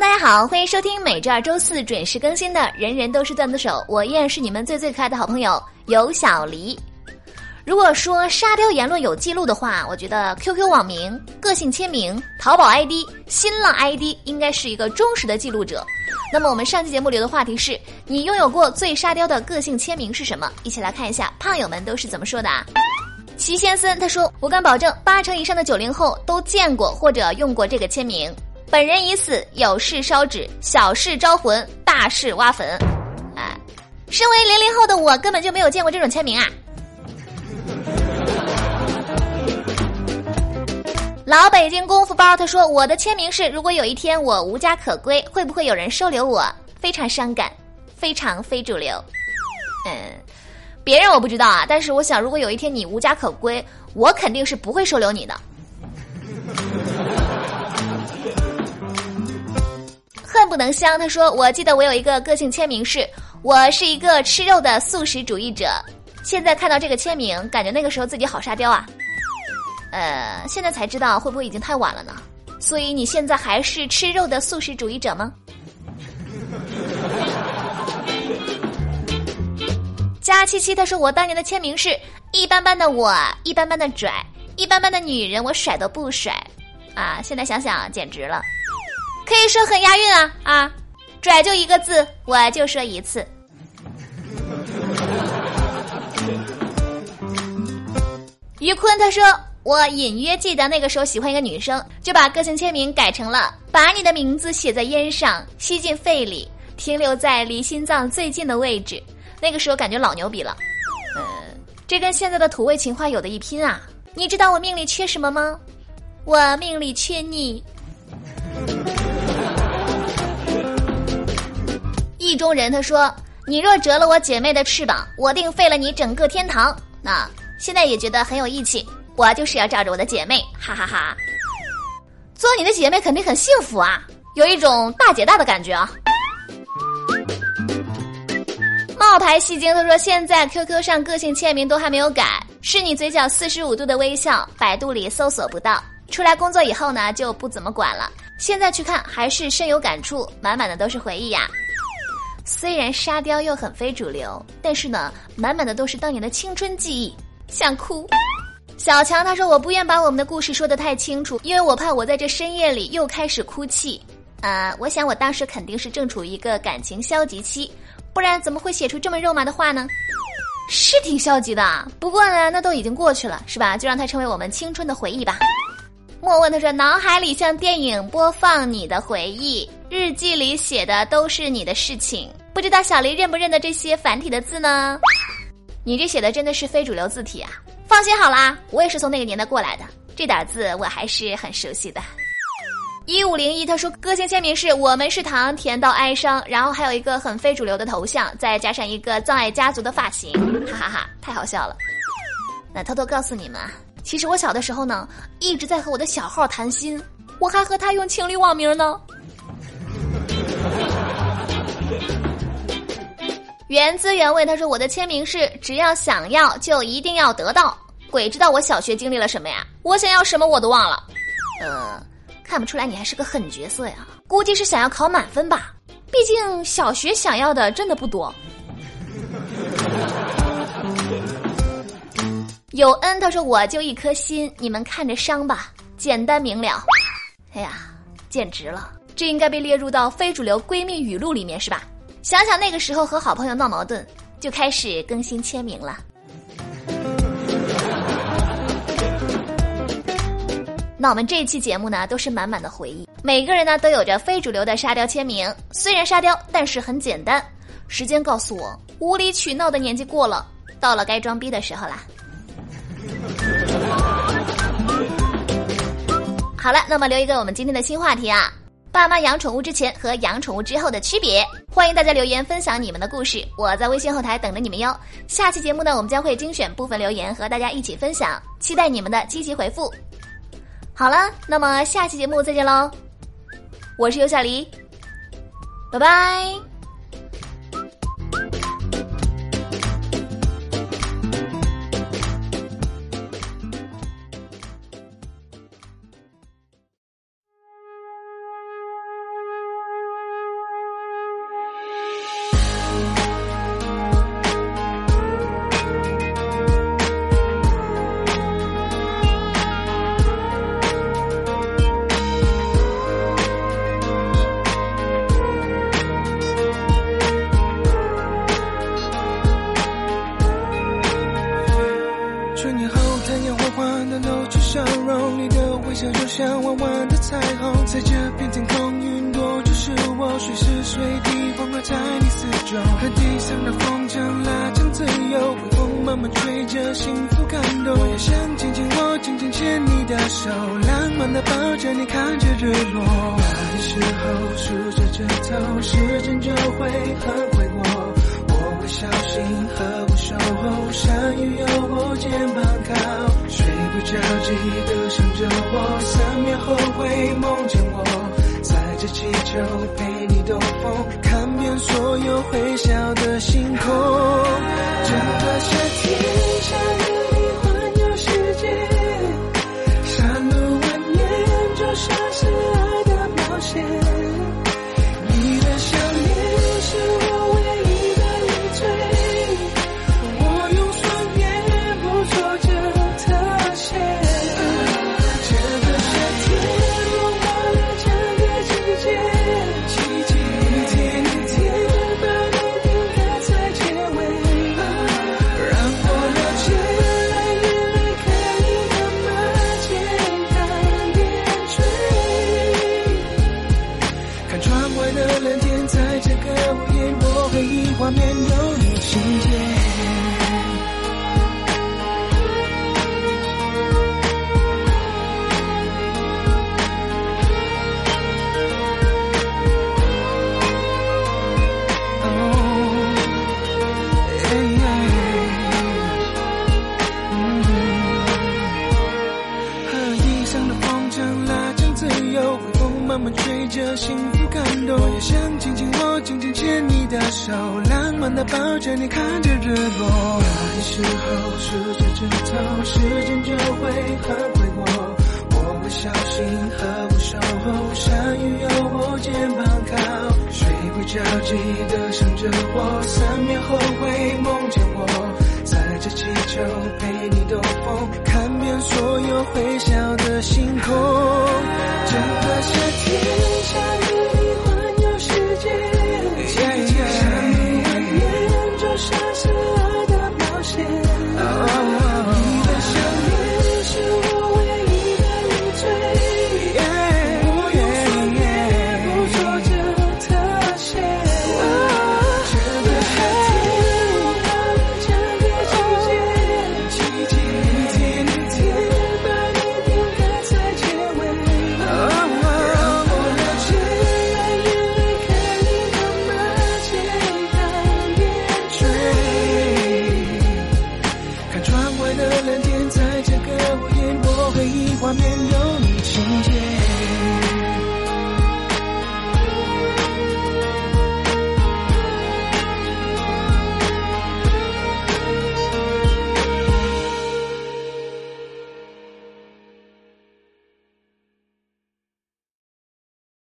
大家好，欢迎收听每周二、周四准时更新的《人人都是段子手》，我依然是你们最最可爱的好朋友尤小黎。如果说沙雕言论有记录的话，我觉得 QQ 网名、个性签名、淘宝 ID、新浪 ID 应该是一个忠实的记录者。那么我们上期节目留的话题是你拥有过最沙雕的个性签名是什么？一起来看一下胖友们都是怎么说的啊！齐先森他说：“我敢保证，八成以上的九零后都见过或者用过这个签名。本人已死，有事烧纸，小事招魂，大事挖坟。”哎，身为零零后的我根本就没有见过这种签名啊！老北京功夫包他说：“我的签名是，如果有一天我无家可归，会不会有人收留我？非常伤感，非常非主流。”嗯，别人我不知道啊，但是我想，如果有一天你无家可归，我肯定是不会收留你的。恨不能香他说：“我记得我有一个个性签名是，我是一个吃肉的素食主义者。现在看到这个签名，感觉那个时候自己好沙雕啊。”呃，现在才知道会不会已经太晚了呢？所以你现在还是吃肉的素食主义者吗？加七七他说我当年的签名是一般般的我，一般般的拽，一般般的女人我甩都不甩，啊！现在想想简直了，可以说很押韵啊啊！拽就一个字，我就说一次。于坤他说。我隐约记得那个时候喜欢一个女生，就把个性签名改成了“把你的名字写在烟上，吸进肺里，停留在离心脏最近的位置”。那个时候感觉老牛逼了，呃，这跟现在的土味情话有的一拼啊！你知道我命里缺什么吗？我命里缺你。意中人他说：“你若折了我姐妹的翅膀，我定废了你整个天堂。”那现在也觉得很有义气。我就是要罩着我的姐妹，哈哈哈！做你的姐妹肯定很幸福啊，有一种大姐大的感觉啊。冒牌戏精他说，现在 QQ 上个性签名都还没有改，是你嘴角四十五度的微笑，百度里搜索不到。出来工作以后呢，就不怎么管了。现在去看还是深有感触，满满的都是回忆呀。虽然沙雕又很非主流，但是呢，满满的都是当年的青春记忆，想哭。小强他说：“我不愿把我们的故事说得太清楚，因为我怕我在这深夜里又开始哭泣。啊，我想我当时肯定是正处于一个感情消极期，不然怎么会写出这么肉麻的话呢？是挺消极的，不过呢，那都已经过去了，是吧？就让它成为我们青春的回忆吧。”莫问他说：“脑海里像电影播放你的回忆，日记里写的都是你的事情，不知道小黎认不认得这些繁体的字呢？你这写的真的是非主流字体啊！”放心好啦，我也是从那个年代过来的，这点字我还是很熟悉的。一五零一他说，个性签名是我们是糖甜到哀伤，然后还有一个很非主流的头像，再加上一个葬爱家族的发型，哈哈哈，太好笑了。那偷偷告诉你们，其实我小的时候呢，一直在和我的小号谈心，我还和他用情侣网名呢。原汁原味，他说：“我的签名是只要想要就一定要得到。鬼知道我小学经历了什么呀？我想要什么我都忘了。呃，看不出来你还是个狠角色呀？估计是想要考满分吧？毕竟小学想要的真的不多。”有恩，他说：“我就一颗心，你们看着伤吧，简单明了。”哎呀，简直了！这应该被列入到非主流闺蜜语录里面是吧？想想那个时候和好朋友闹矛盾，就开始更新签名了。那我们这一期节目呢，都是满满的回忆。每个人呢都有着非主流的沙雕签名，虽然沙雕，但是很简单。时间告诉我，无理取闹的年纪过了，到了该装逼的时候啦。好了，那么留一个我们今天的新话题啊。爸妈养宠物之前和养宠物之后的区别，欢迎大家留言分享你们的故事，我在微信后台等着你们哟。下期节目呢，我们将会精选部分留言和大家一起分享，期待你们的积极回复。好了，那么下期节目再见喽，我是尤小黎，拜拜。就像弯弯的彩虹，在这片天空，云朵就是我，随时随地环绕在你四周。和地上的风筝拉长自由，微风慢慢吹着，幸福感动。我也想紧紧握，紧紧牵你的手，浪漫的抱着你，看着日落。那时候数着指头，时间就会很快过。我会小心呵护守候，下雨有我肩膀靠，睡不着记得，三秒后会梦见我，载着气球陪你兜风，看遍所有会笑的星空。整个世界，有你情节。和地上的风筝拉长自由，微风慢慢吹着，幸福感动。我也想紧紧握，紧紧牵你的手，的抱着你，看着日落。那时候数着指头，时间就会很快过。我会小心呵护守候，山雨有我肩膀靠，睡不着记得想着我，三秒后会梦见我。载着气球陪你兜风，看遍所有会笑的星空。整个